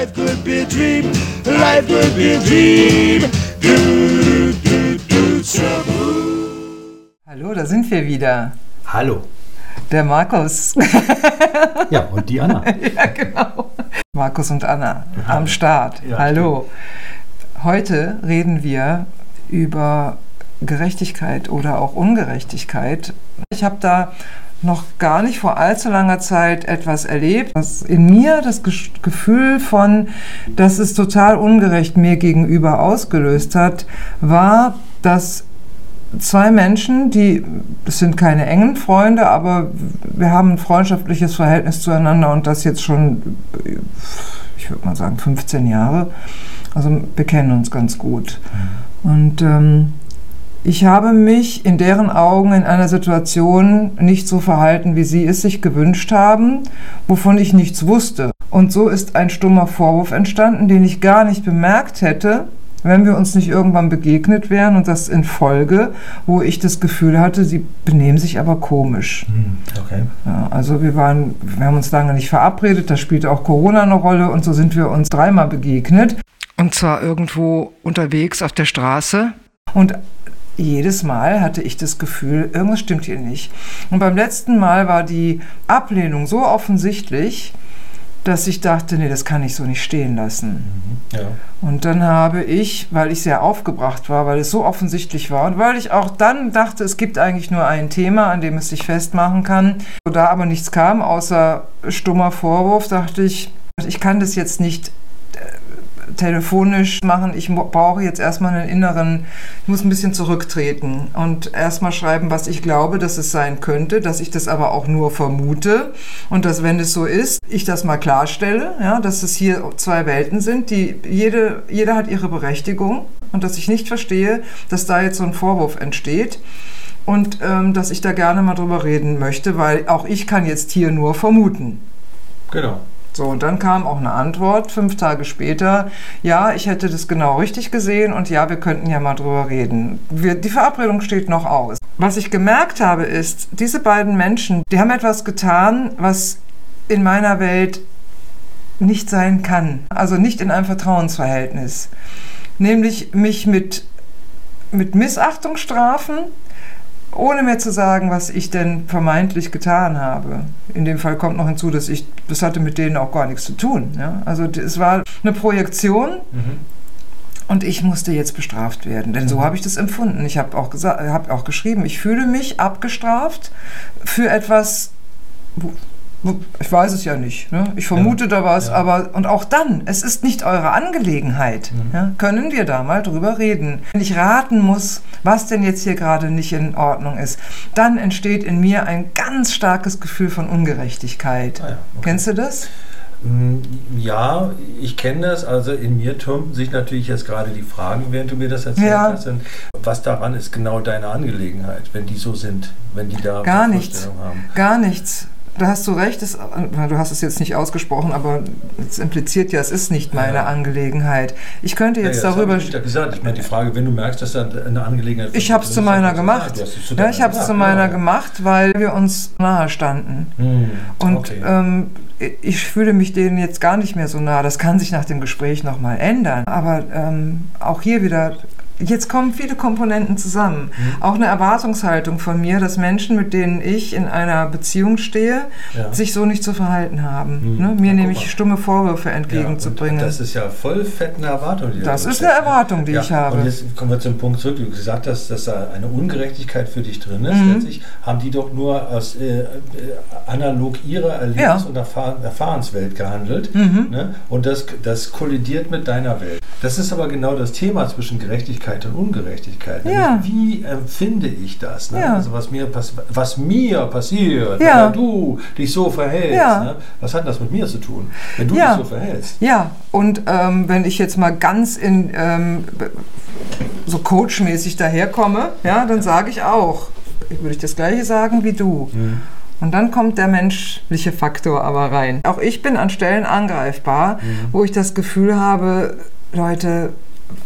Life could be a dream. Life could be a dream. Do, do, do, trouble. Hallo, da sind wir wieder. Hallo. Der Markus. Ja, und die Anna. ja, genau. Markus und Anna am Start. Ja, Hallo. Heute reden wir über Gerechtigkeit oder auch Ungerechtigkeit. Ich habe da noch gar nicht vor allzu langer Zeit etwas erlebt, was in mir das Gefühl von, dass es total ungerecht mir gegenüber ausgelöst hat, war, dass zwei Menschen, die, das sind keine engen Freunde, aber wir haben ein freundschaftliches Verhältnis zueinander und das jetzt schon, ich würde mal sagen, 15 Jahre. Also wir kennen uns ganz gut. Und ähm, ich habe mich in deren Augen in einer Situation nicht so verhalten, wie sie es sich gewünscht haben, wovon ich nichts wusste. Und so ist ein stummer Vorwurf entstanden, den ich gar nicht bemerkt hätte, wenn wir uns nicht irgendwann begegnet wären und das in Folge, wo ich das Gefühl hatte, sie benehmen sich aber komisch. Hm, Okay. Ja, also wir waren, wir haben uns lange nicht verabredet, da spielte auch Corona eine Rolle und so sind wir uns dreimal begegnet. Und zwar irgendwo unterwegs auf der Straße. Und jedes Mal hatte ich das Gefühl, irgendwas stimmt hier nicht. Und beim letzten Mal war die Ablehnung so offensichtlich, dass ich dachte, nee, das kann ich so nicht stehen lassen. Ja. Und dann habe ich, weil ich sehr aufgebracht war, weil es so offensichtlich war und weil ich auch dann dachte, es gibt eigentlich nur ein Thema, an dem es sich festmachen kann, da aber nichts kam, außer stummer Vorwurf, dachte ich, ich kann das jetzt nicht telefonisch machen. Ich brauche jetzt erstmal einen inneren, ich muss ein bisschen zurücktreten und erstmal schreiben, was ich glaube, dass es sein könnte, dass ich das aber auch nur vermute und dass, wenn es so ist, ich das mal klarstelle, ja, dass es hier zwei Welten sind, die jede, jeder hat ihre Berechtigung und dass ich nicht verstehe, dass da jetzt so ein Vorwurf entsteht und ähm, dass ich da gerne mal drüber reden möchte, weil auch ich kann jetzt hier nur vermuten. Genau. So, und dann kam auch eine Antwort, fünf Tage später, ja, ich hätte das genau richtig gesehen und ja, wir könnten ja mal drüber reden. Wir, die Verabredung steht noch aus. Was ich gemerkt habe, ist, diese beiden Menschen, die haben etwas getan, was in meiner Welt nicht sein kann. Also nicht in einem Vertrauensverhältnis. Nämlich mich mit, mit Missachtung strafen, ohne mir zu sagen, was ich denn vermeintlich getan habe. In dem Fall kommt noch hinzu, dass ich, das hatte mit denen auch gar nichts zu tun. Ja? Also es war eine Projektion und ich musste jetzt bestraft werden, denn so habe ich das empfunden. Ich habe auch, gesagt, habe auch geschrieben, ich fühle mich abgestraft für etwas, ich weiß es ja nicht. Ne? Ich vermute da was, ja. aber und auch dann, es ist nicht eure Angelegenheit. Ja? Können wir da mal drüber reden? Wenn ich raten muss, was denn jetzt hier gerade nicht in Ordnung ist, dann entsteht in mir ein ganz starkes Gefühl von Ungerechtigkeit. Ah ja, okay. Kennst du das? Mm, Ja, ich kenne das. Also in mir türmten sich natürlich jetzt gerade die Fragen, während du mir das erzählt Ja. hast. Was daran ist genau deine Angelegenheit, wenn die so sind, wenn die da Gar nichts. Haben. Gar nichts. Da hast du recht, na, du hast es jetzt nicht ausgesprochen, aber es impliziert ja, es ist nicht meine Ja. Angelegenheit. Ich könnte jetzt ja, das darüber. ich ja gesagt. Ich meine, die Frage, wenn du merkst, dass da eine Angelegenheit Ich habe es zu meiner gemacht. ja, zu Ja, ich habe es zu meiner ja. gemacht, weil wir uns nahe standen. Hm, Und okay. ähm, ich fühle mich denen jetzt gar nicht mehr so nah. Das kann sich nach dem Gespräch nochmal ändern. Aber ähm, auch hier wieder, jetzt kommen viele Komponenten zusammen. Mhm. Auch eine Erwartungshaltung von mir, dass Menschen, mit denen ich in einer Beziehung stehe, Ja. sich so nicht zu verhalten haben. Mhm. Ne? Ja, Mir guck nämlich stumme Vorwürfe Ja, entgegenzubringen. das ist ja voll fett eine Erwartung, die Das da ist eine Erwartung, die ja, ich habe. Und jetzt kommen wir zum Punkt zurück. Du gesagt hast, dass da eine Ungerechtigkeit für dich drin ist. Mhm. Letztlich haben die doch nur aus äh, äh, analog ihrer Erlebnis- Ja. Mhm. und Erfahr Erfahrenswelt gehandelt. Ne? Und das, das kollidiert mit deiner Welt. Das ist aber genau das Thema zwischen Gerechtigkeit und Ungerechtigkeit. Ja. Wie empfinde ich das? Ne? Ja. Also was mir, was mir passiert, Ja. wenn du dich so verhältst. Ne? Was hat das mit mir zu tun, wenn du dich so verhältst? Ja, und ähm, wenn ich jetzt mal ganz in ähm, so coachmäßig daherkomme, ja, dann sage ich auch, würde ich das gleiche sagen wie du. Und dann kommt der menschliche Faktor aber rein. Auch ich bin an Stellen angreifbar, wo ich das Gefühl habe, Leute,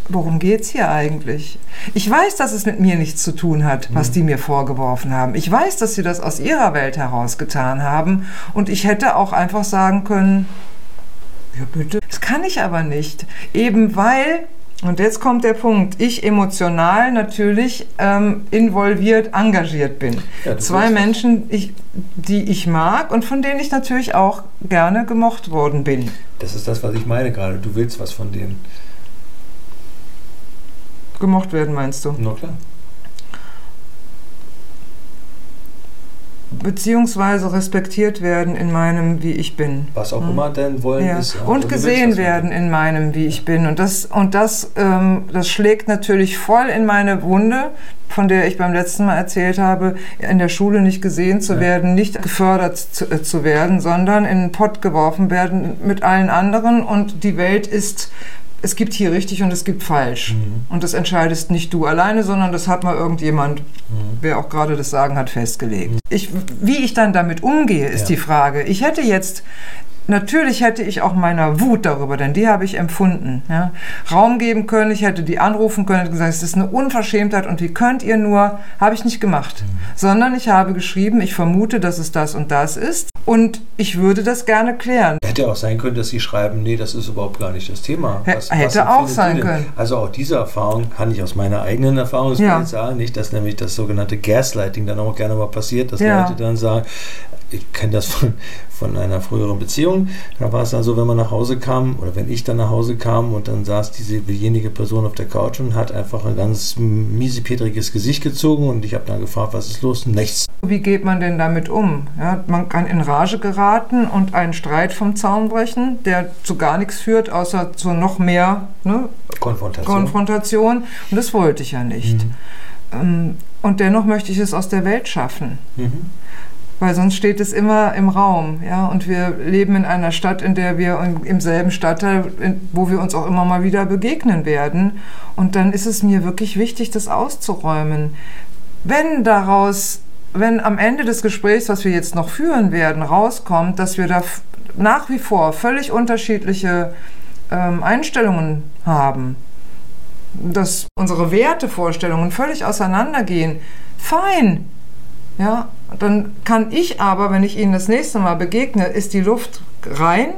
worum geht's hier eigentlich? Ich weiß, dass es mit mir nichts zu tun hat, was die mir vorgeworfen haben. Ich weiß, dass sie das aus ihrer Welt heraus getan haben. Und ich hätte auch einfach sagen können, Ja, bitte. Das kann ich aber nicht. Eben weil, und jetzt kommt der Punkt, ich emotional natürlich ähm, involviert, engagiert bin. Ja, Zwei. Menschen, ich, die ich mag und von denen ich natürlich auch gerne gemocht worden bin. Das ist das, was ich meine gerade. Du willst was von denen. Gemocht werden, meinst du? Na klar. Beziehungsweise respektiert werden in meinem, wie ich bin. Was auch immer dein Wollen Ja. ist. ja. Und willst gesehen werden in meinem, wie ich bin. Und das, und das, ähm, das schlägt natürlich voll in meine Wunde, von der ich beim letzten Mal erzählt habe, in der Schule nicht gesehen zu Ja. werden, nicht gefördert zu, äh, zu werden, sondern in den Pott geworfen werden mit allen anderen. Und die Welt ist, es gibt hier richtig und es gibt falsch. Mhm. Und das entscheidest nicht du alleine, sondern das hat mal irgendjemand, wer auch gerade das Sagen hat, festgelegt. Ich, wie ich dann damit umgehe, ist Ja. die Frage. Ich hätte jetzt, natürlich hätte ich auch meiner Wut darüber, denn die habe ich empfunden, ja, Raum geben können. Ich hätte die anrufen können und gesagt, es ist eine Unverschämtheit und wie könnt ihr nur, habe ich nicht gemacht. Sondern ich habe geschrieben, ich vermute, dass es das und das ist und ich würde das gerne klären. Hätte auch sein können, dass sie schreiben, nee, das ist überhaupt gar nicht das Thema. Hä- hätte auch empfindet sein können. Also auch diese Erfahrung kann ich aus meiner eigenen Erfahrung Ja. sagen, nicht, dass nämlich das sogenannte Gaslighting dann auch gerne mal passiert, dass Ja. Leute dann sagen, ich kenne das von, von einer früheren Beziehung, da war es dann so, wenn man nach Hause kam oder wenn ich dann nach Hause kam und dann saß diese diejenige Person auf der Couch und hat einfach ein ganz miesepetriges Gesicht gezogen und ich habe dann gefragt, was ist los? Nichts. Wie geht man denn damit um? Ja, man kann in Rage geraten und einen Streit vom Zaun brechen, der zu gar nichts führt, außer zu noch mehr ne, Konfrontation. Konfrontation. Und das wollte ich ja nicht. Ähm, Und dennoch möchte ich es aus der Welt schaffen. mhm. Weil sonst steht es immer im Raum, ja. Und wir leben in einer Stadt, in der wir im- selben Stadtteil, wo wir uns auch immer mal wieder begegnen werden. Und dann ist es mir wirklich wichtig, das auszuräumen. Wenn daraus, wenn am Ende des Gesprächs, was wir jetzt noch führen werden, rauskommt, dass wir da nach wie vor völlig unterschiedliche ähm, Einstellungen haben, dass unsere Wertevorstellungen völlig auseinandergehen, fein. Ja, dann kann ich aber, wenn ich Ihnen das nächste Mal begegne, ist die Luft rein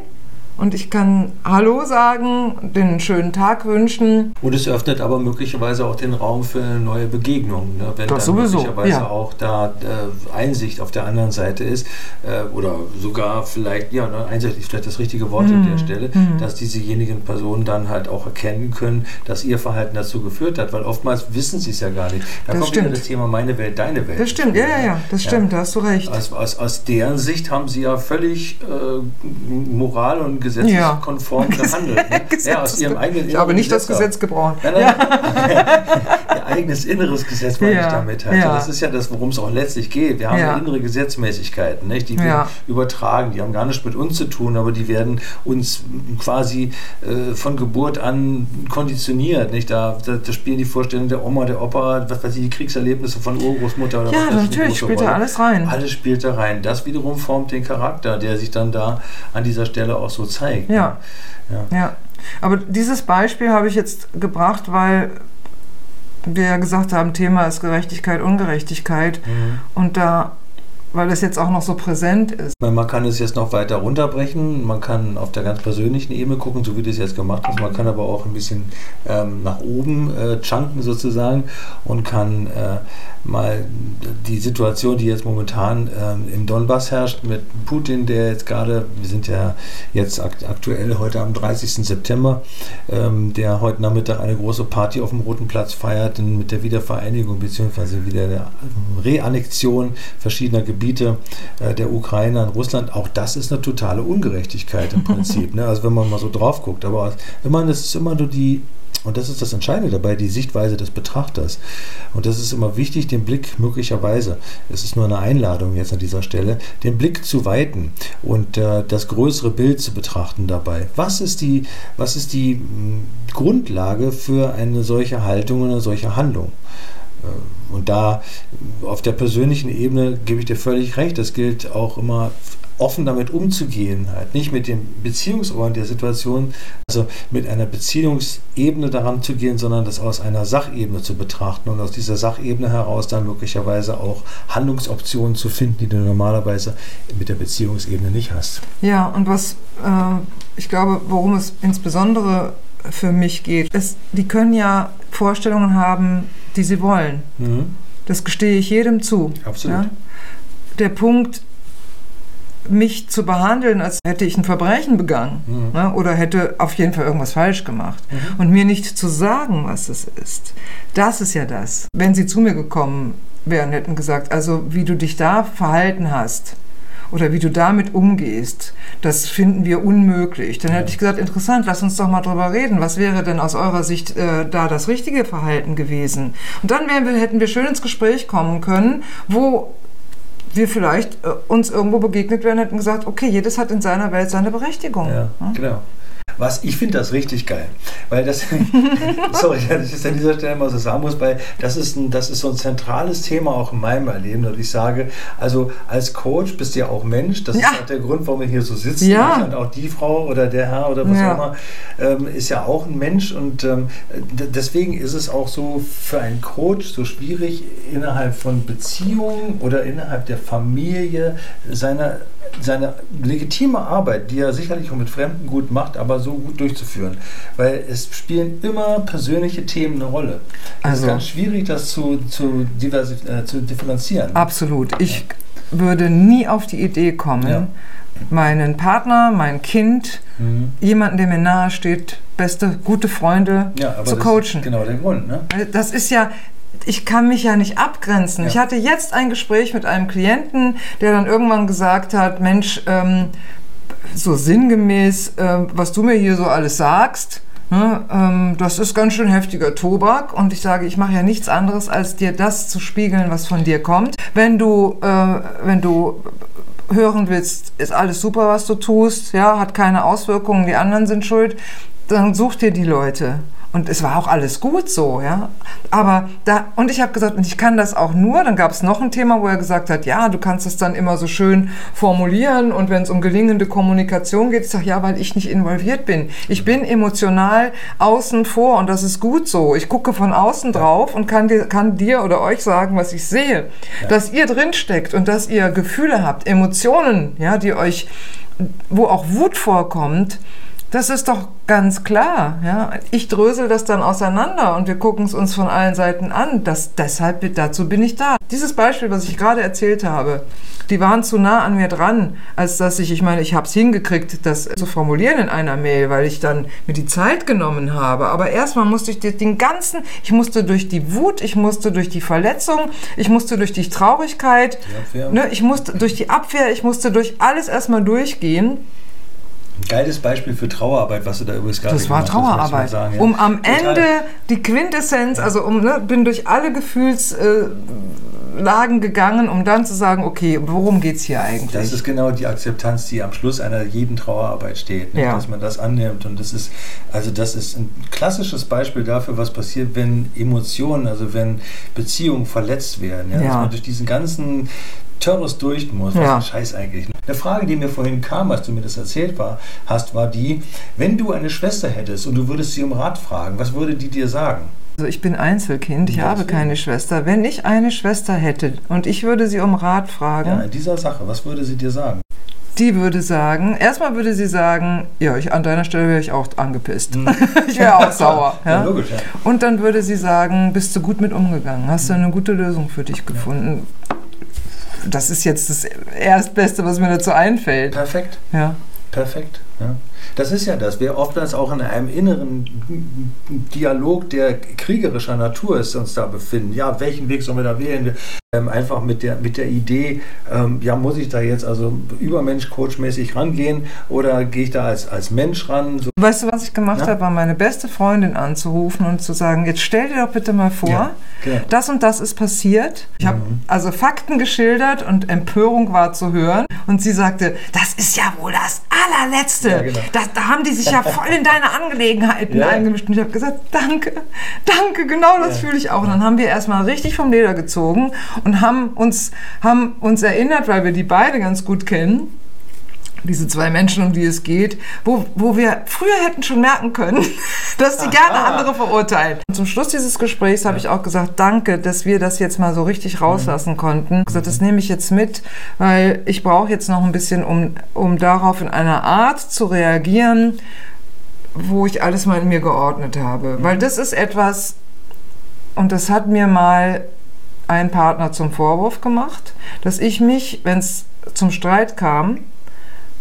und ich kann Hallo sagen, den schönen Tag wünschen. Und es öffnet aber möglicherweise auch den Raum für eine neue Begegnung. Ne? Wenn Das dann sowieso, möglicherweise ja. auch da äh, Einsicht auf der anderen Seite ist äh, oder sogar vielleicht, ja, ne, Einsicht ist vielleicht das richtige Wort an Mhm. der Stelle, dass diesejenigen Personen dann halt auch erkennen können, dass ihr Verhalten dazu geführt hat, weil oftmals wissen sie es ja gar nicht. Da Das kommt wieder stimmt. das Thema meine Welt, deine Welt. Das stimmt, ja, ja, ja, das stimmt, da hast du recht. Aus, aus, aus deren Sicht haben sie ja völlig äh, moral- und gesetzeskonform gehandelt. Ne? Ja, aus ihrem eigenen ich habe nicht das Gesetz Gesetz gebrochen. Nein, nein. Ihr eigenes inneres Gesetz meine Ja, ich damit. Also ja. Das ist ja das, worum es auch letztlich geht. Wir haben Ja. ja innere Gesetzmäßigkeiten, nicht? die wir Ja. übertragen. Die haben gar nichts mit uns zu tun, aber die werden uns quasi äh, von Geburt an konditioniert. Nicht? Da, da, da spielen die Vorstellungen der Oma, der Opa, was weiß ich, die Kriegserlebnisse von Urgroßmutter oder Ja, was eine natürlich spielt da alles rein. Alles spielt da rein. Das wiederum formt den Charakter, der sich dann da an dieser Stelle auch so zeigt. Ja. Ja. Ja, aber dieses Beispiel habe ich jetzt gebracht, weil wir ja gesagt haben, Thema ist Gerechtigkeit, Ungerechtigkeit. Mhm. Und da, weil das jetzt auch noch so präsent ist. Man kann es jetzt noch weiter runterbrechen, man kann auf der ganz persönlichen Ebene gucken, so wie du es jetzt gemacht hast. Man kann aber auch ein bisschen ähm, nach oben äh, chunken sozusagen und kann äh, mal die Situation, die jetzt momentan ähm, im Donbass herrscht, mit Putin, der jetzt gerade, wir sind ja jetzt akt aktuell heute am 30. September, ähm, der heute Nachmittag eine große Party auf dem Roten Platz feiert mit der Wiedervereinigung bzw. wieder der Reannexion verschiedener Gebiete äh, der Ukraine an Russland. Auch das ist eine totale Ungerechtigkeit im Prinzip. ne? Also wenn man mal so drauf guckt. Aber immer, das ist immer nur die und das ist das Entscheidende dabei, die Sichtweise des Betrachters. Und das ist immer wichtig, den Blick möglicherweise, es ist nur eine Einladung jetzt an dieser Stelle, den Blick zu weiten und äh, das größere Bild zu betrachten dabei. Was ist die, was ist die mh, Grundlage für eine solche Haltung und eine solche Handlung? Äh, Und da auf der persönlichen Ebene gebe ich dir völlig recht. Das gilt auch immer offen damit umzugehen, halt nicht mit dem Beziehungsort der Situation, also mit einer Beziehungsebene daran zu gehen, sondern das aus einer Sachebene zu betrachten und aus dieser Sachebene heraus dann möglicherweise auch Handlungsoptionen zu finden, die du normalerweise mit der Beziehungsebene nicht hast. Ja, und was äh, ich glaube, worum es insbesondere für mich geht, ist, die können ja Vorstellungen haben, die sie wollen. Mhm. Das gestehe ich jedem zu. Absolut. Ja? Der Punkt, mich zu behandeln, als hätte ich ein Verbrechen begangen Mhm. ne? oder hätte auf jeden Fall irgendwas falsch gemacht Mhm. und mir nicht zu sagen, was es ist, das ist ja das. Wenn sie zu mir gekommen wären, hätten gesagt, also wie du dich da verhalten hast oder wie du damit umgehst, das finden wir unmöglich. Dann hätte ich gesagt, interessant, lass uns doch mal drüber reden. Was wäre denn aus eurer Sicht äh, da das richtige Verhalten gewesen? Und dann wären wir, hätten wir schön ins Gespräch kommen können, wo wir vielleicht äh, uns irgendwo begegnet wären und hätten gesagt, okay, jedes hat in seiner Welt seine Berechtigung. Ja, Ja? genau. Was, ich finde das richtig geil, weil das, sorry, dass ich das an dieser Stelle mal so sagen muss, weil das ist, ein, das ist so ein zentrales Thema auch in meinem Erleben, dass ich sage, also als Coach bist du ja auch Mensch, das Ja. ist auch der Grund, warum wir hier so sitzen Ja. und auch die Frau oder der Herr oder was Ja. auch immer ähm, ist ja auch ein Mensch und ähm, deswegen ist es auch so für einen Coach so schwierig, innerhalb von Beziehungen oder innerhalb der Familie seine, seine legitime Arbeit, die er sicherlich auch mit Fremden gut macht, aber so gut durchzuführen. Weil es spielen immer persönliche Themen eine Rolle. Es Also- ist ganz schwierig, das zu, zu, äh, zu differenzieren. Absolut. Ich würde nie auf die Idee kommen, Ja. meinen Partner, mein Kind, Mhm. jemanden, der mir nahe steht, beste, gute Freunde Ja, zu coachen. genau der Grund. Ne? Das ist ja, ich kann mich ja nicht abgrenzen. Ja. Ich hatte jetzt ein Gespräch mit einem Klienten, der dann irgendwann gesagt hat, Mensch, ähm, so sinngemäß, ähm, was du mir hier so alles sagst, ne, ähm, das ist ganz schön heftiger Tobak und ich sage, ich mache ja nichts anderes, als dir das zu spiegeln, was von dir kommt. Wenn du, äh, wenn du hören willst, ist alles super, was du tust, ja, hat keine Auswirkungen, die anderen sind schuld, dann such dir die Leute. Und es war auch alles gut so, ja. Aber da, und ich habe gesagt, und ich kann das auch nur, dann gab es noch ein Thema, wo er gesagt hat, ja, du kannst es dann immer so schön formulieren und wenn es um gelingende Kommunikation geht, ich sage, ja, weil ich nicht involviert bin. Ich bin emotional außen vor und das ist gut so. Ich gucke von außen drauf und kann dir, kann dir oder euch sagen, was ich sehe. Dass ihr drin steckt und dass ihr Gefühle habt, Emotionen, ja, die euch, wo auch Wut vorkommt, das ist doch ganz klar. Ja? Ich drösel das dann auseinander und wir gucken es uns von allen Seiten an. Das, deshalb, dazu bin ich da. Dieses Beispiel, was ich gerade erzählt habe, die waren zu nah an mir dran, als dass ich, ich meine, ich habe es hingekriegt, das zu formulieren in einer Mail, weil ich dann mir die Zeit genommen habe. Aber erstmal musste ich den ganzen, ich musste durch die Wut, ich musste durch die Verletzung, ich musste durch die Traurigkeit, Die ne, ich musste durch die Abwehr, ich musste durch alles erstmal durchgehen. Ein geiles Beispiel für Trauerarbeit, was du da übrigens gerade Das war gemacht Trauerarbeit. sagen, ja. Um am Total. Ende die Quintessenz, also um, ne, bin durch alle Gefühlslagen gegangen, um dann zu sagen, okay, worum geht's hier eigentlich? Das ist genau die Akzeptanz, die am Schluss einer jeden Trauerarbeit steht, ne? Ja. dass man das annimmt. Und das ist, also das ist ein klassisches Beispiel dafür, was passiert, wenn Emotionen, also wenn Beziehungen verletzt werden. Ja? Dass man durch diesen ganzen Terrorist durch muss. Was Ja. ein Scheiß eigentlich. Eine Frage, die mir vorhin kam, als du mir das erzählt war, hast, war die, wenn du eine Schwester hättest und du würdest sie um Rat fragen, was würde die dir sagen? Also ich bin Einzelkind, ich habe keine Schwester. Wenn ich eine Schwester hätte und ich würde sie um Rat fragen, Ja, in dieser Sache, was würde sie dir sagen? die würde sagen, erstmal würde sie sagen, ja, ich, an deiner Stelle wäre ich auch angepisst. Hm. ich wäre auch sauer. Ja, Ja? logisch, ja. Und dann würde sie sagen, bist du gut mit umgegangen? Hast du eine gute Lösung für dich gefunden? Das ist jetzt das Erstbeste, was mir dazu einfällt. Perfekt. Ja. Perfekt. Ja. Das ist ja das. Wir oftmals auch in einem inneren Dialog, der kriegerischer Natur ist, uns da befinden. Ja, welchen Weg sollen wir da wählen? Ähm, einfach mit der, mit der Idee, ähm, ja, muss ich da jetzt also Übermensch-Coach-mäßig rangehen oder gehe ich da als, als Mensch ran? So, Weißt du, was ich gemacht Ja. habe, war meine beste Freundin anzurufen und zu sagen, jetzt stell dir doch bitte mal vor, Ja, genau. das und das ist passiert. Ich habe Mhm. also Fakten geschildert und Empörung war zu hören. Und sie sagte, das ist ja wohl das allerletzte. Ja, genau. das, da haben die sich ja voll in deine Angelegenheiten Ja. eingemischt. Und ich habe gesagt, danke, danke, genau das Ja. fühle ich auch. Und dann haben wir erstmal richtig vom Leder gezogen und haben uns, haben uns erinnert, weil wir die beide ganz gut kennen, diese zwei Menschen, um die es geht, wo, wo wir früher hätten schon merken können, dass die gerne andere verurteilen. Und zum Schluss dieses Gesprächs habe ich auch gesagt, danke, dass wir das jetzt mal so richtig rauslassen konnten. Ich gesagt, das nehme ich jetzt mit, weil ich brauche jetzt noch ein bisschen, um, um darauf in einer Art zu reagieren, wo ich alles mal in mir geordnet habe. Weil das ist etwas, und das hat mir mal ein Partner zum Vorwurf gemacht, dass ich mich, wenn es zum Streit kam,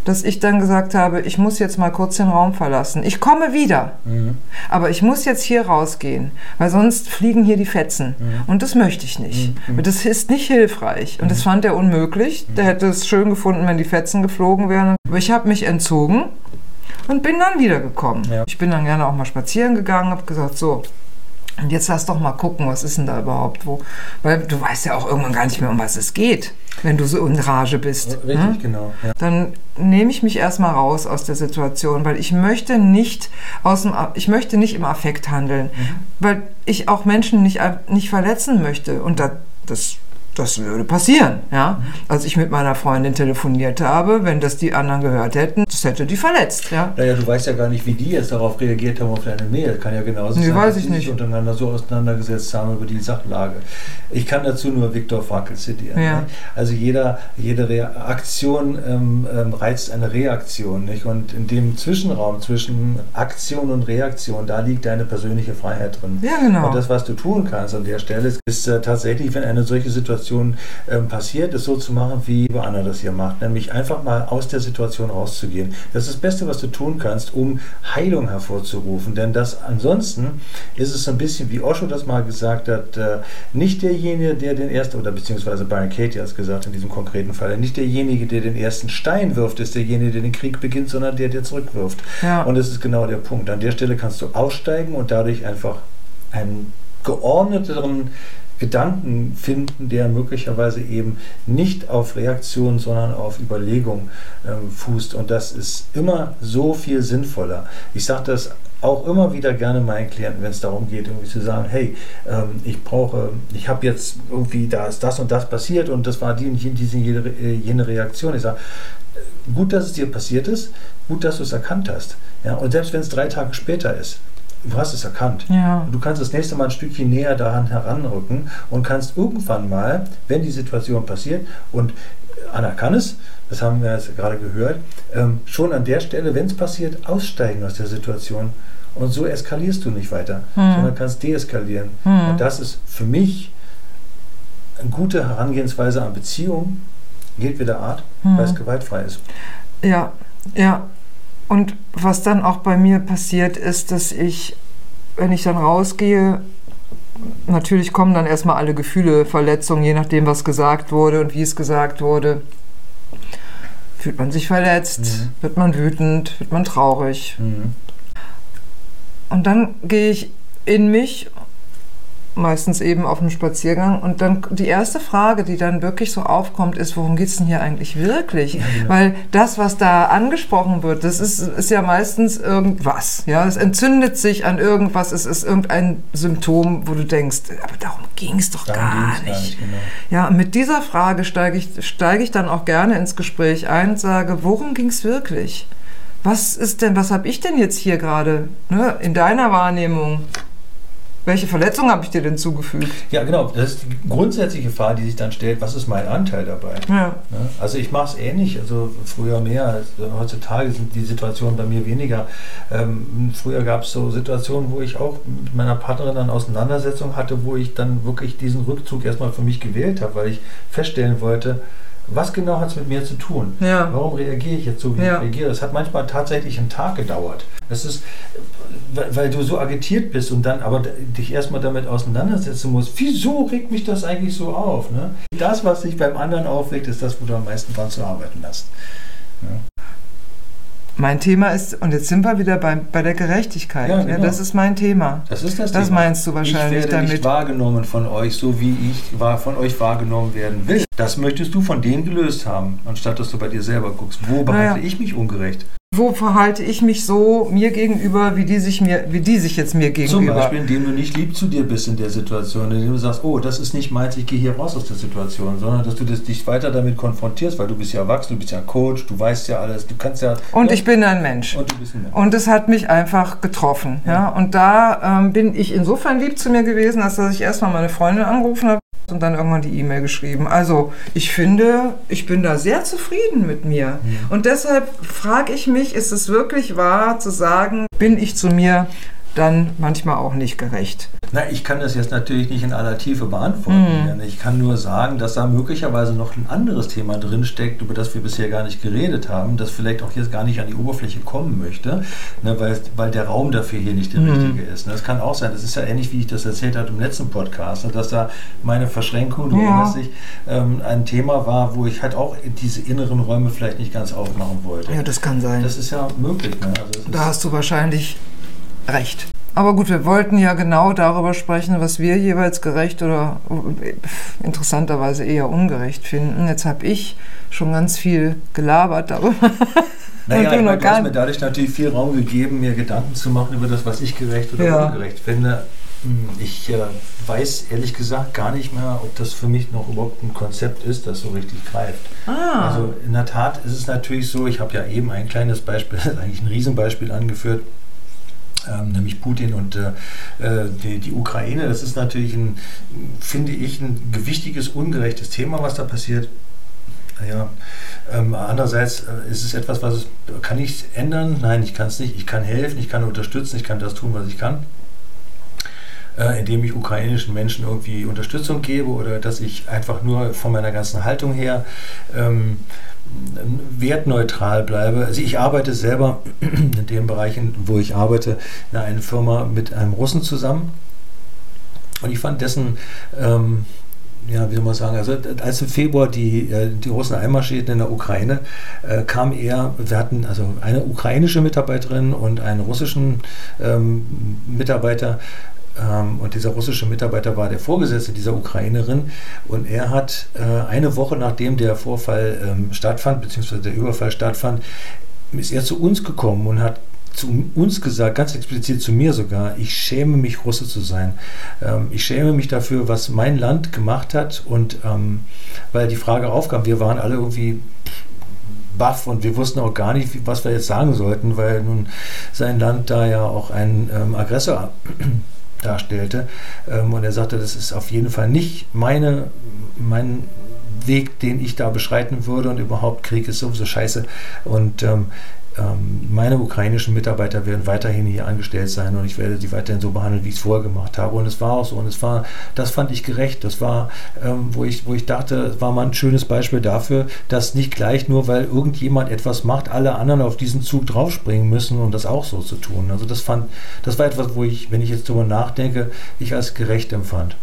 dass ich dann gesagt habe, ich muss jetzt mal kurz den Raum verlassen. Ich komme wieder, mhm. aber ich muss jetzt hier rausgehen, weil sonst fliegen hier die Fetzen. Mhm. Und das möchte ich nicht. Mhm. Das ist nicht hilfreich. Und das mhm. fand er unmöglich. Der hätte es schön gefunden, wenn die Fetzen geflogen wären. Aber ich habe mich entzogen und bin dann wiedergekommen. Ja. Ich bin dann gerne auch mal spazieren gegangen, habe gesagt, so, und jetzt lass doch mal gucken, was ist denn da überhaupt wo? Weil du weißt ja auch irgendwann gar nicht mehr, um was es geht, wenn du so in Rage bist. Richtig, hm? genau. Ja. Dann nehme ich mich erstmal raus aus der Situation, weil ich möchte nicht aus dem, ich möchte nicht im Affekt handeln, mhm. weil ich auch Menschen nicht, nicht verletzen möchte. Und da, das das würde passieren, ja. Als ich mit meiner Freundin telefoniert habe, wenn das die anderen gehört hätten, das hätte die verletzt, ja. Naja, du weißt ja gar nicht, wie die jetzt darauf reagiert haben auf deine Mail. Kann ja genauso nee, sein, weiß dass ich die nicht. sich untereinander so auseinandergesetzt haben über die Sachlage. Ich kann dazu nur Viktor Frankl zitieren. Ja. Ne? Also jeder, jede Reaktion ähm, ähm, reizt eine Reaktion, nicht? Und in dem Zwischenraum zwischen Aktion und Reaktion, da liegt deine persönliche Freiheit drin. Ja, genau. Und das, was du tun kannst an der Stelle, ist, ist äh, tatsächlich, wenn eine solche Situation Situation ähm, passiert, ist so zu machen, wie Anna das hier macht, nämlich einfach mal aus der Situation rauszugehen. Das ist das Beste, was du tun kannst, um Heilung hervorzurufen, denn das ansonsten ist es ein bisschen, wie Osho das mal gesagt hat, äh, nicht derjenige, der den ersten, oder beziehungsweise Byron Katie hat es gesagt in diesem konkreten Fall, nicht derjenige, der den ersten Stein wirft, ist derjenige, der den Krieg beginnt, sondern der, der zurückwirft. Ja. Und das ist genau der Punkt. An der Stelle kannst du aussteigen und dadurch einfach einen geordneteren Gedanken finden, der möglicherweise eben nicht auf Reaktion, sondern auf Überlegung ähm, fußt. Und das ist immer so viel sinnvoller. Ich sage das auch immer wieder gerne meinen Klienten, wenn es darum geht, irgendwie zu sagen, hey, ähm, ich brauche, ich habe jetzt irgendwie, da ist das und das passiert und das war die und diese, jene, jene Reaktion. Ich sage, gut, dass es dir passiert ist, gut, dass du es erkannt hast. Ja, und selbst wenn es drei Tage später ist, du hast es erkannt. Ja. Du kannst das nächste Mal ein Stückchen näher daran heranrücken und kannst irgendwann mal, wenn die Situation passiert und Anna kann es, das haben wir jetzt gerade gehört, ähm, schon an der Stelle, wenn es passiert, aussteigen aus der Situation. Und so eskalierst du nicht weiter, hm. sondern kannst deeskalieren. Hm. Und das ist für mich eine gute Herangehensweise an Beziehungen, jedweder Art, hm. weil es gewaltfrei ist. Ja, ja. Und was dann auch bei mir passiert ist, dass ich, wenn ich dann rausgehe, natürlich kommen dann erstmal alle Gefühle, Verletzungen, je nachdem, was gesagt wurde und wie es gesagt wurde. Fühlt man sich verletzt, mhm. wird man wütend, wird man traurig. Mhm. Und dann gehe ich in mich meistens eben auf einem Spaziergang. Und dann die erste Frage, die dann wirklich so aufkommt, ist, worum geht es denn hier eigentlich wirklich? Ja, genau. Weil das, was da angesprochen wird, das ist, ist ja meistens irgendwas. Ja, es entzündet sich an irgendwas, es ist irgendein Symptom, wo du denkst, aber darum ging es doch darum gar nicht. Gar nicht genau. Ja, mit dieser Frage steige ich, steige ich dann auch gerne ins Gespräch ein und sage, worum ging es wirklich? Was ist denn, was habe ich denn jetzt hier gerade ne, in deiner Wahrnehmung welche Verletzung habe ich dir denn zugefügt? Ja, genau. Das ist die grundsätzliche Frage, die sich dann stellt, was ist mein Anteil dabei? Ja. Also ich mache es ähnlich, also früher mehr. Heutzutage sind die Situationen bei mir weniger. Ähm, früher gab es so Situationen, wo ich auch mit meiner Partnerin dann Auseinandersetzung hatte, wo ich dann wirklich diesen Rückzug erstmal für mich gewählt habe, weil ich feststellen wollte, was genau hat es mit mir zu tun? Ja. Warum reagiere ich jetzt so, wie ja. ich reagiere? Es hat manchmal tatsächlich einen Tag gedauert. Es ist, weil du so agitiert bist und dann aber dich erstmal damit auseinandersetzen musst. Wieso regt mich das eigentlich so auf? Ne? Das, was dich beim anderen aufregt, ist das, wo du am meisten dran zu arbeiten hast. Ja. Mein Thema ist, und jetzt sind wir wieder bei, bei der Gerechtigkeit. Ja, genau. ja, das ist mein Thema. Das ist das, das Thema. meinst du wahrscheinlich ich werde damit. nicht wahrgenommen von euch, so wie ich war, von euch wahrgenommen werden will. Das möchtest du von denen gelöst haben, anstatt dass du bei dir selber guckst. Wo behandle naja. ich mich ungerecht? Wo verhalte ich mich so mir gegenüber, wie die sich mir, wie die sich jetzt mir gegenüber? Zum Beispiel, indem du nicht lieb zu dir bist in der Situation, indem du sagst, oh, das ist nicht meins, ich gehe hier raus aus der Situation, sondern dass du das, dich weiter damit konfrontierst, weil du bist ja erwachsen, du bist ja Coach, du weißt ja alles, du kannst ja. Und ja, ich bin ein Mensch. Und du bist ein Mensch. Und es hat mich einfach getroffen. Ja. ja. Und da ähm, bin ich insofern lieb zu mir gewesen, als dass ich erstmal meine Freundin angerufen habe und dann irgendwann die E-Mail geschrieben. Also ich finde, ich bin da sehr zufrieden mit mir. Ja. Und deshalb frage ich mich, ist es wirklich wahr zu sagen, bin ich zu mir dann manchmal auch nicht gerecht. Na, ich kann das jetzt natürlich nicht in aller Tiefe beantworten. Mm. Ich kann nur sagen, dass da möglicherweise noch ein anderes Thema drinsteckt, über das wir bisher gar nicht geredet haben, das vielleicht auch jetzt gar nicht an die Oberfläche kommen möchte, ne, weil, weil der Raum dafür hier nicht der mm. richtige ist. Ne. Das kann auch sein. Das ist ja ähnlich, wie ich das erzählt habe im letzten Podcast, ne, dass da meine Verschränkung, du ja. erinnerst dich, ähm, ein Thema war, wo ich halt auch diese inneren Räume vielleicht nicht ganz aufmachen wollte. Ja, das kann sein. Das ist ja möglich. Ne? Also da hast du wahrscheinlich recht. Aber gut, wir wollten ja genau darüber sprechen, was wir jeweils gerecht oder interessanterweise eher ungerecht finden. Jetzt habe ich schon ganz viel gelabert darüber. Naja, du, ich du hast mir dadurch natürlich viel Raum gegeben, mir Gedanken zu machen über das, was ich gerecht oder ja. ungerecht finde. Hm, ich äh, weiß ehrlich gesagt gar nicht mehr, ob das für mich noch überhaupt ein Konzept ist, das so richtig greift. Ah. Also in der Tat ist es natürlich so, ich habe ja eben ein kleines Beispiel, eigentlich ein Riesenbeispiel angeführt, ähm, nämlich Putin und äh, die, die, Ukraine. Das ist natürlich ein, finde ich, ein gewichtiges, ungerechtes Thema, was da passiert. Naja, ähm, andererseits äh, ist es etwas, was kann ich ändern? Nein, ich kann es nicht. Ich kann helfen, ich kann unterstützen, ich kann das tun, was ich kann äh, indem ich ukrainischen Menschen irgendwie Unterstützung gebe oder dass ich einfach nur von meiner ganzen Haltung her ähm, wertneutral bleibe. Also ich arbeite selber in den Bereichen, wo ich arbeite, in einer Firma mit einem Russen zusammen. Und ich fand dessen, ähm, ja, wie soll man sagen, also als im Februar die, äh, die Russen einmarschierten in der Ukraine, äh, kam er, wir hatten also eine ukrainische Mitarbeiterin und einen russischen ähm, Mitarbeiter, und dieser russische Mitarbeiter war der Vorgesetzte dieser Ukrainerin. Und er hat äh, eine Woche nachdem der Vorfall ähm, stattfand, beziehungsweise der Überfall stattfand, ist er zu uns gekommen und hat zu uns gesagt, ganz explizit zu mir sogar, ich schäme mich, Russe zu sein. Ähm, ich schäme mich dafür, was mein Land gemacht hat. Und ähm, weil die Frage aufkam, wir waren alle irgendwie baff und wir wussten auch gar nicht, was wir jetzt sagen sollten, weil nun sein Land da ja auch ein ähm, Aggressor darstellte. Ähm, und er sagte, das ist auf jeden Fall nicht meine, mein Weg, den ich da beschreiten würde und überhaupt Krieg ist sowieso scheiße. Und ähm, meine ukrainischen Mitarbeiter werden weiterhin hier angestellt sein und ich werde sie weiterhin so behandeln, wie ich es vorher gemacht habe. Und es war auch so. Und es war, das fand ich gerecht. Das war, ähm, wo, ich, wo ich dachte, war mal ein schönes Beispiel dafür, dass nicht gleich nur, weil irgendjemand etwas macht, alle anderen auf diesen Zug draufspringen müssen, um das auch so zu tun. Also das fand, das war etwas, wo ich, wenn ich jetzt darüber nachdenke, ich als gerecht empfand.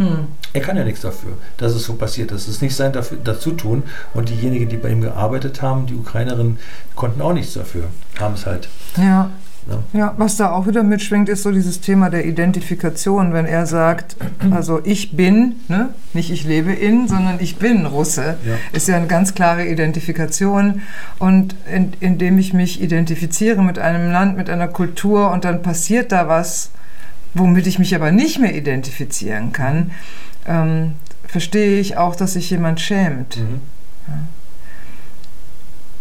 Hm. Er kann ja nichts dafür, dass es so passiert ist. Es ist nicht sein dafür, dazu tun. Und diejenigen, die bei ihm gearbeitet haben, die Ukrainerinnen, konnten auch nichts dafür. Haben es halt. Ja. Ja. ja, was da auch wieder mitschwingt, ist so dieses Thema der Identifikation. Wenn er sagt, also ich bin, ne, nicht ich lebe in, sondern ich bin Russe, ja. ist ja eine ganz klare Identifikation. Und in, indem ich mich identifiziere mit einem Land, mit einer Kultur und dann passiert da was, Womit ich mich aber nicht mehr identifizieren kann, ähm, verstehe ich auch, dass sich jemand schämt. Mhm. Ja.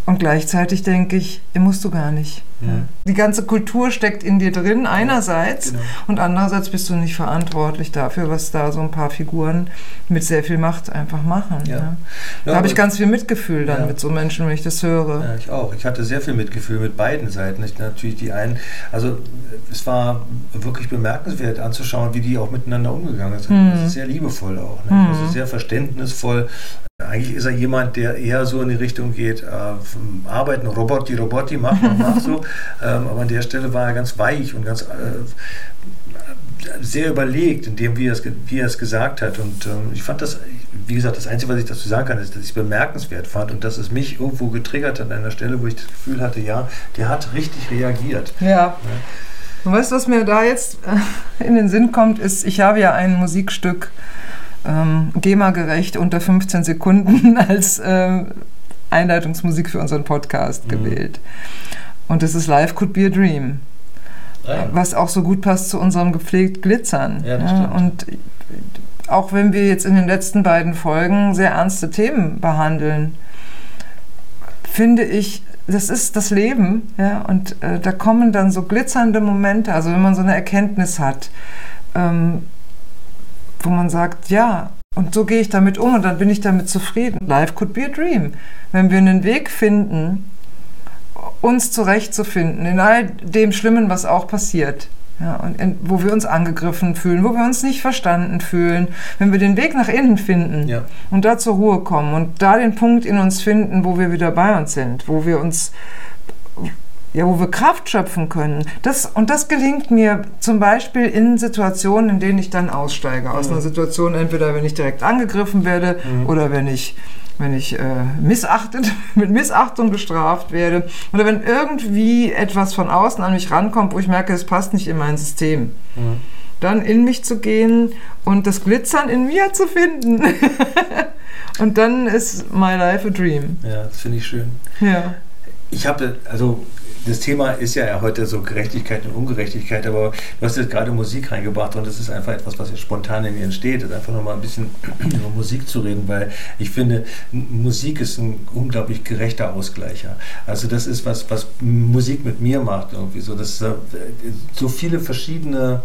Und gleichzeitig denke ich, musst du gar nicht. Ja. Die ganze Kultur steckt in dir drin, einerseits, genau. und andererseits bist du nicht verantwortlich dafür, was da so ein paar Figuren mit sehr viel Macht einfach machen. Ja. Ja. Da habe ich ganz viel Mitgefühl dann mit so Menschen, wenn ich das höre. Ja, ich auch. Ich hatte sehr viel Mitgefühl mit beiden Seiten. Ich, natürlich die einen, also es war wirklich bemerkenswert anzuschauen, wie die auch miteinander umgegangen sind. Mhm. Das ist sehr liebevoll auch. Ne? Mhm. Also sehr verständnisvoll. Eigentlich ist er jemand, der eher so in die Richtung geht, äh, arbeiten, Roboter, Roboter, mach, mach, mach so. Ähm, aber an der Stelle war er ganz weich und ganz äh, sehr überlegt, in dem, wie er es, wie er es gesagt hat. Und ähm, ich fand das, wie gesagt, das Einzige, was ich dazu sagen kann, ist, dass ich es bemerkenswert fand und dass es mich irgendwo getriggert hat an einer Stelle, wo ich das Gefühl hatte, ja, der hat richtig reagiert. Ja. ja. Und weißt du, was mir da jetzt äh, in den Sinn kommt, ist, ich habe ja ein Musikstück ähm, GEMA-gerecht unter 15 Sekunden als äh, Einleitungsmusik für unseren Podcast mhm. gewählt. Und das ist Life Could Be a Dream. Ah, ja. Was auch so gut passt zu unserem gepflegt Glitzern. Ja, das stimmt. Und auch wenn wir jetzt in den letzten beiden Folgen sehr ernste Themen behandeln, finde ich, das ist das Leben, ja, und äh, da kommen dann so glitzernde Momente, also wenn man so eine Erkenntnis hat, ähm, wo man sagt, ja, und so gehe ich damit um und dann bin ich damit zufrieden. Life could be a dream. Wenn wir einen Weg finden, uns zurechtzufinden in all dem Schlimmen, was auch passiert, ja, und in, wo wir uns angegriffen fühlen, wo wir uns nicht verstanden fühlen, wenn wir den Weg nach innen finden Ja. und da zur Ruhe kommen und da den Punkt in uns finden, wo wir wieder bei uns sind, wo wir uns ja, wo wir Kraft schöpfen können. Das, und das gelingt mir zum Beispiel in Situationen, in denen ich dann aussteige. Aus einer Situation, entweder wenn ich direkt angegriffen werde oder wenn ich, wenn ich äh, missachtet, mit Missachtung bestraft werde oder wenn irgendwie etwas von außen an mich rankommt, wo ich merke, es passt nicht in mein System. Dann in mich zu gehen und das Glitzern in mir zu finden. und dann ist my life a dream. ja, das finde ich schön. Ja. Ich habe, also das Thema ist ja heute so Gerechtigkeit und Ungerechtigkeit, aber du hast jetzt gerade Musik reingebracht und das ist einfach etwas, was jetzt spontan in mir entsteht, ist einfach nochmal ein bisschen über Musik zu reden, weil ich finde, Musik ist ein unglaublich gerechter Ausgleicher. Also das ist was, was Musik mit mir macht irgendwie so, dass äh, so viele verschiedene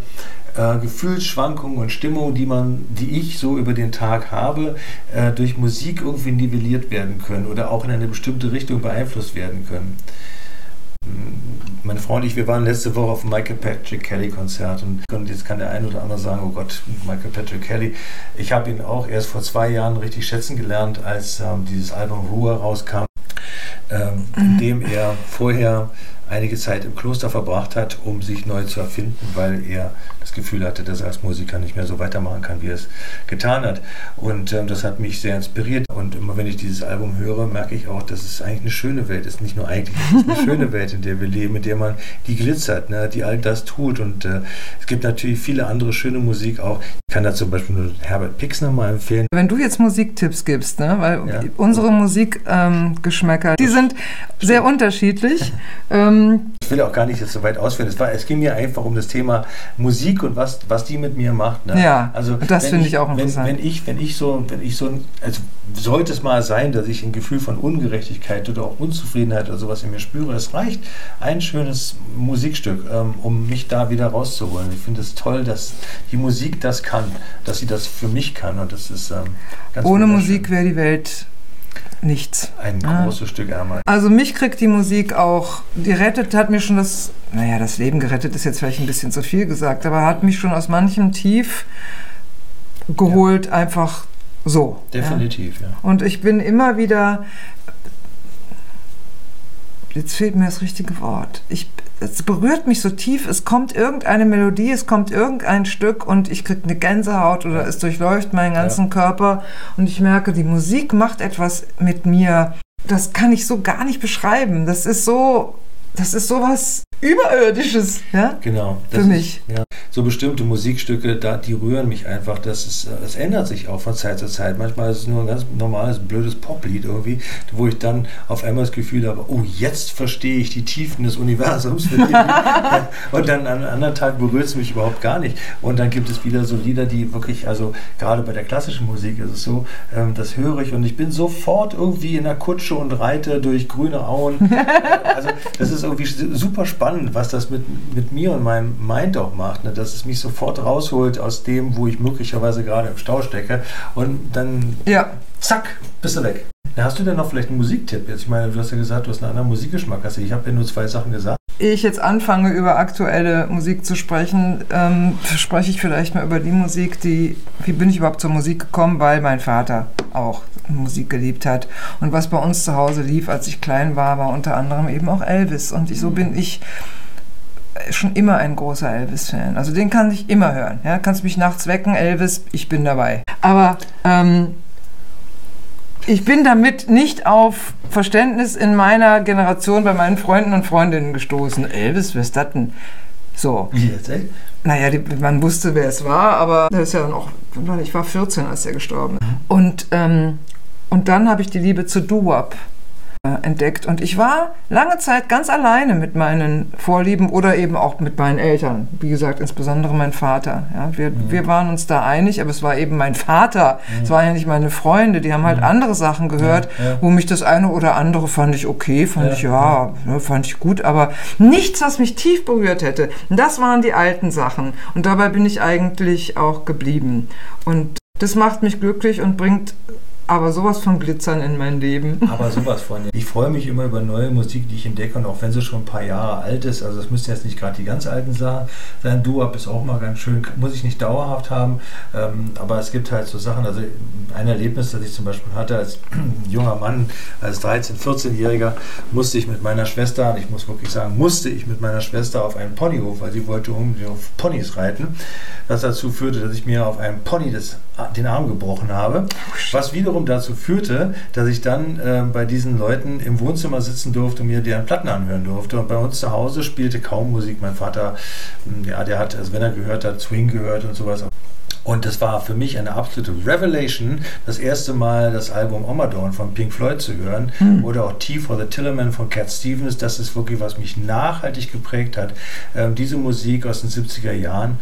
äh, Gefühlsschwankungen und Stimmungen, die man, die ich so über den Tag habe, äh, durch Musik irgendwie nivelliert werden können oder auch in eine bestimmte Richtung beeinflusst werden können. Meine Frau und ich, wir waren letzte Woche auf dem Michael Patrick Kelly Konzert und, jetzt kann der ein oder andere sagen, oh Gott, Michael Patrick Kelly. Ich habe ihn auch erst vor zwei Jahren richtig schätzen gelernt, als ähm, dieses Album Ruhe rauskam, ähm, in dem er vorher einige Zeit im Kloster verbracht hat, um sich neu zu erfinden, weil er das Gefühl hatte, dass er als Musiker nicht mehr so weitermachen kann, wie er es getan hat. Und ähm, das hat mich sehr inspiriert. Und immer wenn ich dieses Album höre, merke ich auch, dass es eigentlich eine schöne Welt ist. Nicht nur eigentlich, es ist eine schöne Welt, in der wir leben, in der man die glitzert, ne, die all das tut. Und äh, es gibt natürlich viele andere schöne Musik auch. Ich kann da zum Beispiel nur Herbert Pixner mal empfehlen. Wenn du jetzt Musiktipps gibst, ne? weil Ja. unsere Musikgeschmäcker, die sind sehr unterschiedlich. ähm, Ich will auch gar nicht jetzt so weit ausführen. Es, war, es ging mir einfach um das Thema Musik und was, was die mit mir macht. Ne? Ja, also das finde ich auch interessant. Wenn, wenn ich, wenn ich so, wenn ich so, also sollte es mal sein, dass ich ein Gefühl von Ungerechtigkeit oder auch Unzufriedenheit oder sowas in mir spüre, es reicht ein schönes Musikstück, ähm, um mich da wieder rauszuholen. Ich finde es toll, dass die Musik das kann, dass sie das für mich kann und das ist ähm, ganz ohne. Musik wäre die Welt nichts. ein Ah. großes Stück ärmer. Also mich kriegt die Musik auch, die rettet, hat mir schon das, naja, das Leben gerettet ist jetzt vielleicht ein bisschen zu viel gesagt, aber hat mich schon aus manchem Tief geholt, einfach so. Ja. Definitiv, ja. Und ich bin immer wieder. Jetzt fehlt mir das richtige Wort. Ich, es berührt mich so tief. Es kommt irgendeine Melodie, es kommt irgendein Stück und ich kriege eine Gänsehaut oder es durchläuft meinen ganzen Körper und ich merke, die Musik macht etwas mit mir. Das kann ich so gar nicht beschreiben. Das ist so, das ist sowas Überirdisches, ja? Genau. Für das mich. Ist, ja. So bestimmte Musikstücke, da, die rühren mich einfach. Das ist, äh, es ändert sich auch von Zeit zu Zeit. Manchmal ist es nur ein ganz normales, blödes Poplied irgendwie, wo ich dann auf einmal das Gefühl habe, oh, jetzt verstehe ich die Tiefen des Universums. und dann an einem anderen Tag berührt es mich überhaupt gar nicht. Und dann gibt es wieder so Lieder, die wirklich, also gerade bei der klassischen Musik ist es so, ähm, das höre ich und ich bin sofort irgendwie in der Kutsche und reite durch grüne Auen. also das ist irgendwie super spannend, was das mit, mit mir und meinem Mind auch macht, ne? dass es mich sofort rausholt aus dem, wo ich möglicherweise gerade im Stau stecke und dann Ja. zack, bist du weg. Na, hast du denn noch vielleicht einen Musiktipp jetzt? Ich meine, du hast ja gesagt, du hast einen anderen Musikgeschmack. Also ich habe ja nur zwei Sachen gesagt. Ehe ich jetzt anfange, über aktuelle Musik zu sprechen, ähm, spreche ich vielleicht mal über die Musik, die. Wie bin ich überhaupt zur Musik gekommen? Weil mein Vater auch Musik geliebt hat. Und was bei uns zu Hause lief, als ich klein war, war unter anderem eben auch Elvis. Und ich, so bin ich schon immer ein großer Elvis-Fan. Also den kann ich immer hören. Ja? Kannst mich nachts wecken, Elvis, ich bin dabei. Aber ähm, ich bin damit nicht auf Verständnis in meiner Generation bei meinen Freunden und Freundinnen gestoßen. Elvis, wer ist das denn? So. Wie jetzt, echt? Naja, die, man wusste, wer es war, aber das ist ja noch, ich war 14, als er gestorben ist. Und, ähm, und dann habe ich die Liebe zu Doo-Wop entdeckt. Und ich war lange Zeit ganz alleine mit meinen Vorlieben oder eben auch mit meinen Eltern. Wie gesagt, insbesondere mein Vater. Ja, wir, mhm. wir waren uns da einig, aber es war eben mein Vater. Mhm. Es waren ja nicht meine Freunde. Die haben halt mhm. andere Sachen gehört, ja, ja. wo mich das eine oder andere fand ich okay, fand ich ja, ne, fand ich gut, aber nichts, was mich tief berührt hätte. Und das waren die alten Sachen. Und dabei bin ich eigentlich auch geblieben. Und das macht mich glücklich und bringt aber sowas von Glitzern in mein Leben. Aber sowas von. Ich freue mich immer über neue Musik, die ich entdecke und auch wenn sie schon ein paar Jahre alt ist, also es müsste jetzt nicht gerade die ganz alten Sachen sein. Du-Up ist auch mal ganz schön, muss ich nicht dauerhaft haben, ähm, aber es gibt halt so Sachen, also ein Erlebnis, das ich zum Beispiel hatte als junger Mann, als 13-, 14-Jähriger, musste ich mit meiner Schwester, ich muss wirklich sagen, musste ich mit meiner Schwester auf einen Ponyhof, weil sie wollte unbedingt auf Ponys reiten, das dazu führte, dass ich mir auf einem Pony das, den Arm gebrochen habe, was wiederum wiederum dazu führte, dass ich dann äh, bei diesen Leuten im Wohnzimmer sitzen durfte und mir deren Platten anhören durfte. Und bei uns zu Hause spielte kaum Musik. Mein Vater, ja, der hat, also wenn er gehört hat, Swing gehört und sowas. Und das war für mich eine absolute Revelation, das erste Mal das Album Omadorn von Pink Floyd zu hören hm. oder auch T for the Tillerman von Cat Stevens. Das ist wirklich, was mich nachhaltig geprägt hat. Ähm, diese Musik aus den 70er Jahren.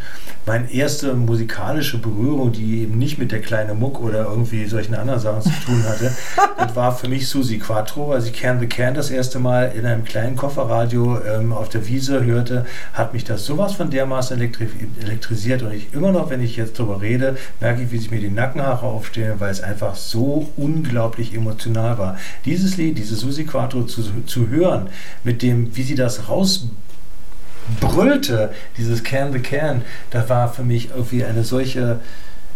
Meine erste musikalische Berührung, die eben nicht mit der kleinen Muck oder irgendwie solchen anderen Sachen zu tun hatte, das war für mich Susi Quattro. Als ich Can the Can das erste Mal in einem kleinen Kofferradio ähm, auf der Wiese hörte, hat mich das sowas von dermaßen elektri elektrisiert und ich immer noch, wenn ich jetzt darüber darüber rede, merke ich, wie sich mir die Nackenhaare aufstellen, weil es einfach so unglaublich emotional war. Dieses Lied, diese Susi Quattro zu, zu hören, mit dem, wie sie das rausbrüllte, dieses Can the Can, das war für mich irgendwie eine solche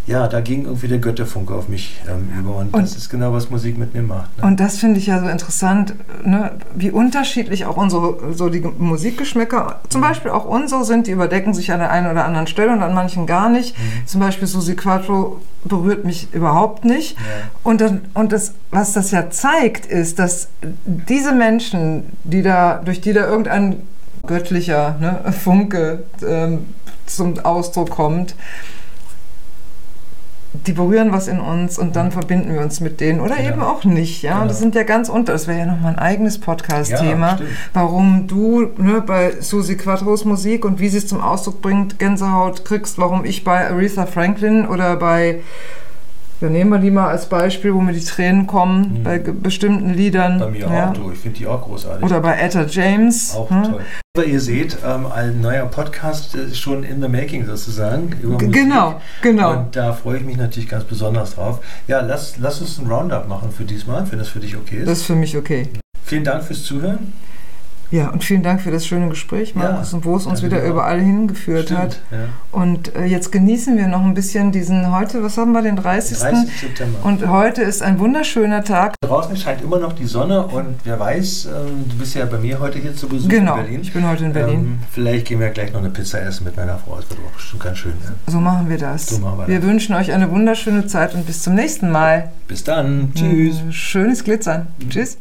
ja, da ging irgendwie der Götterfunke auf mich ähm, über. Und, und, das ist genau, was Musik mit mir macht. Ne? Und das finde ich ja so interessant, ne? wie unterschiedlich auch unsere, so die Musikgeschmäcker, zum mhm. Beispiel auch unsere sind, die überdecken sich an der einen oder anderen Stelle und an manchen gar nicht. Mhm. Zum Beispiel Susi Quattro berührt mich überhaupt nicht. Ja. Und, dann, und das, was das ja zeigt, ist, dass diese Menschen, die da, durch die da irgendein göttlicher ne, Funke ähm, zum Ausdruck kommt, die berühren was in uns und dann verbinden wir uns mit denen oder ja. eben auch nicht. Ja, genau. das sind ja ganz unter. Das wäre ja nochmal ein eigenes Podcast-Thema, ja, warum du ne, bei Susi Quattros Musik und wie sie es zum Ausdruck bringt, Gänsehaut kriegst, warum ich bei Aretha Franklin oder bei dann nehmen wir die mal als Beispiel, wo mir die Tränen kommen mhm. bei bestimmten Liedern. Bei mir ja. auch, du. Ich finde die auch großartig. Oder bei Etta James. Auch hm? toll. Aber ihr seht, ähm, ein neuer Podcast ist schon in the making sozusagen. genau, genau. Und da freue ich mich natürlich ganz besonders drauf. Ja, lass, lass uns ein Roundup machen für diesmal, wenn das für dich okay ist. Das ist für mich okay. Vielen Dank fürs Zuhören. Ja, und vielen Dank für das schöne Gespräch, Markus, ja, und wo es uns wieder überall hingeführt Stimmt, hat. Ja. Und äh, jetzt genießen wir noch ein bisschen diesen heute, was haben wir, den 30. 30. September. Und heute ist ein wunderschöner Tag. Draußen scheint immer noch die Sonne und wer weiß, ähm, du bist ja bei mir heute hier zu Besuch genau, in Berlin. ich bin heute in Berlin. Ähm, vielleicht gehen wir gleich noch eine Pizza essen mit meiner Frau, das wird auch bestimmt ganz schön. Ja. So machen wir das. So machen wir, wir das. wünschen euch eine wunderschöne Zeit und bis zum nächsten Mal. Bis dann. Tschüss. Schönes Glitzern. Mhm. Tschüss.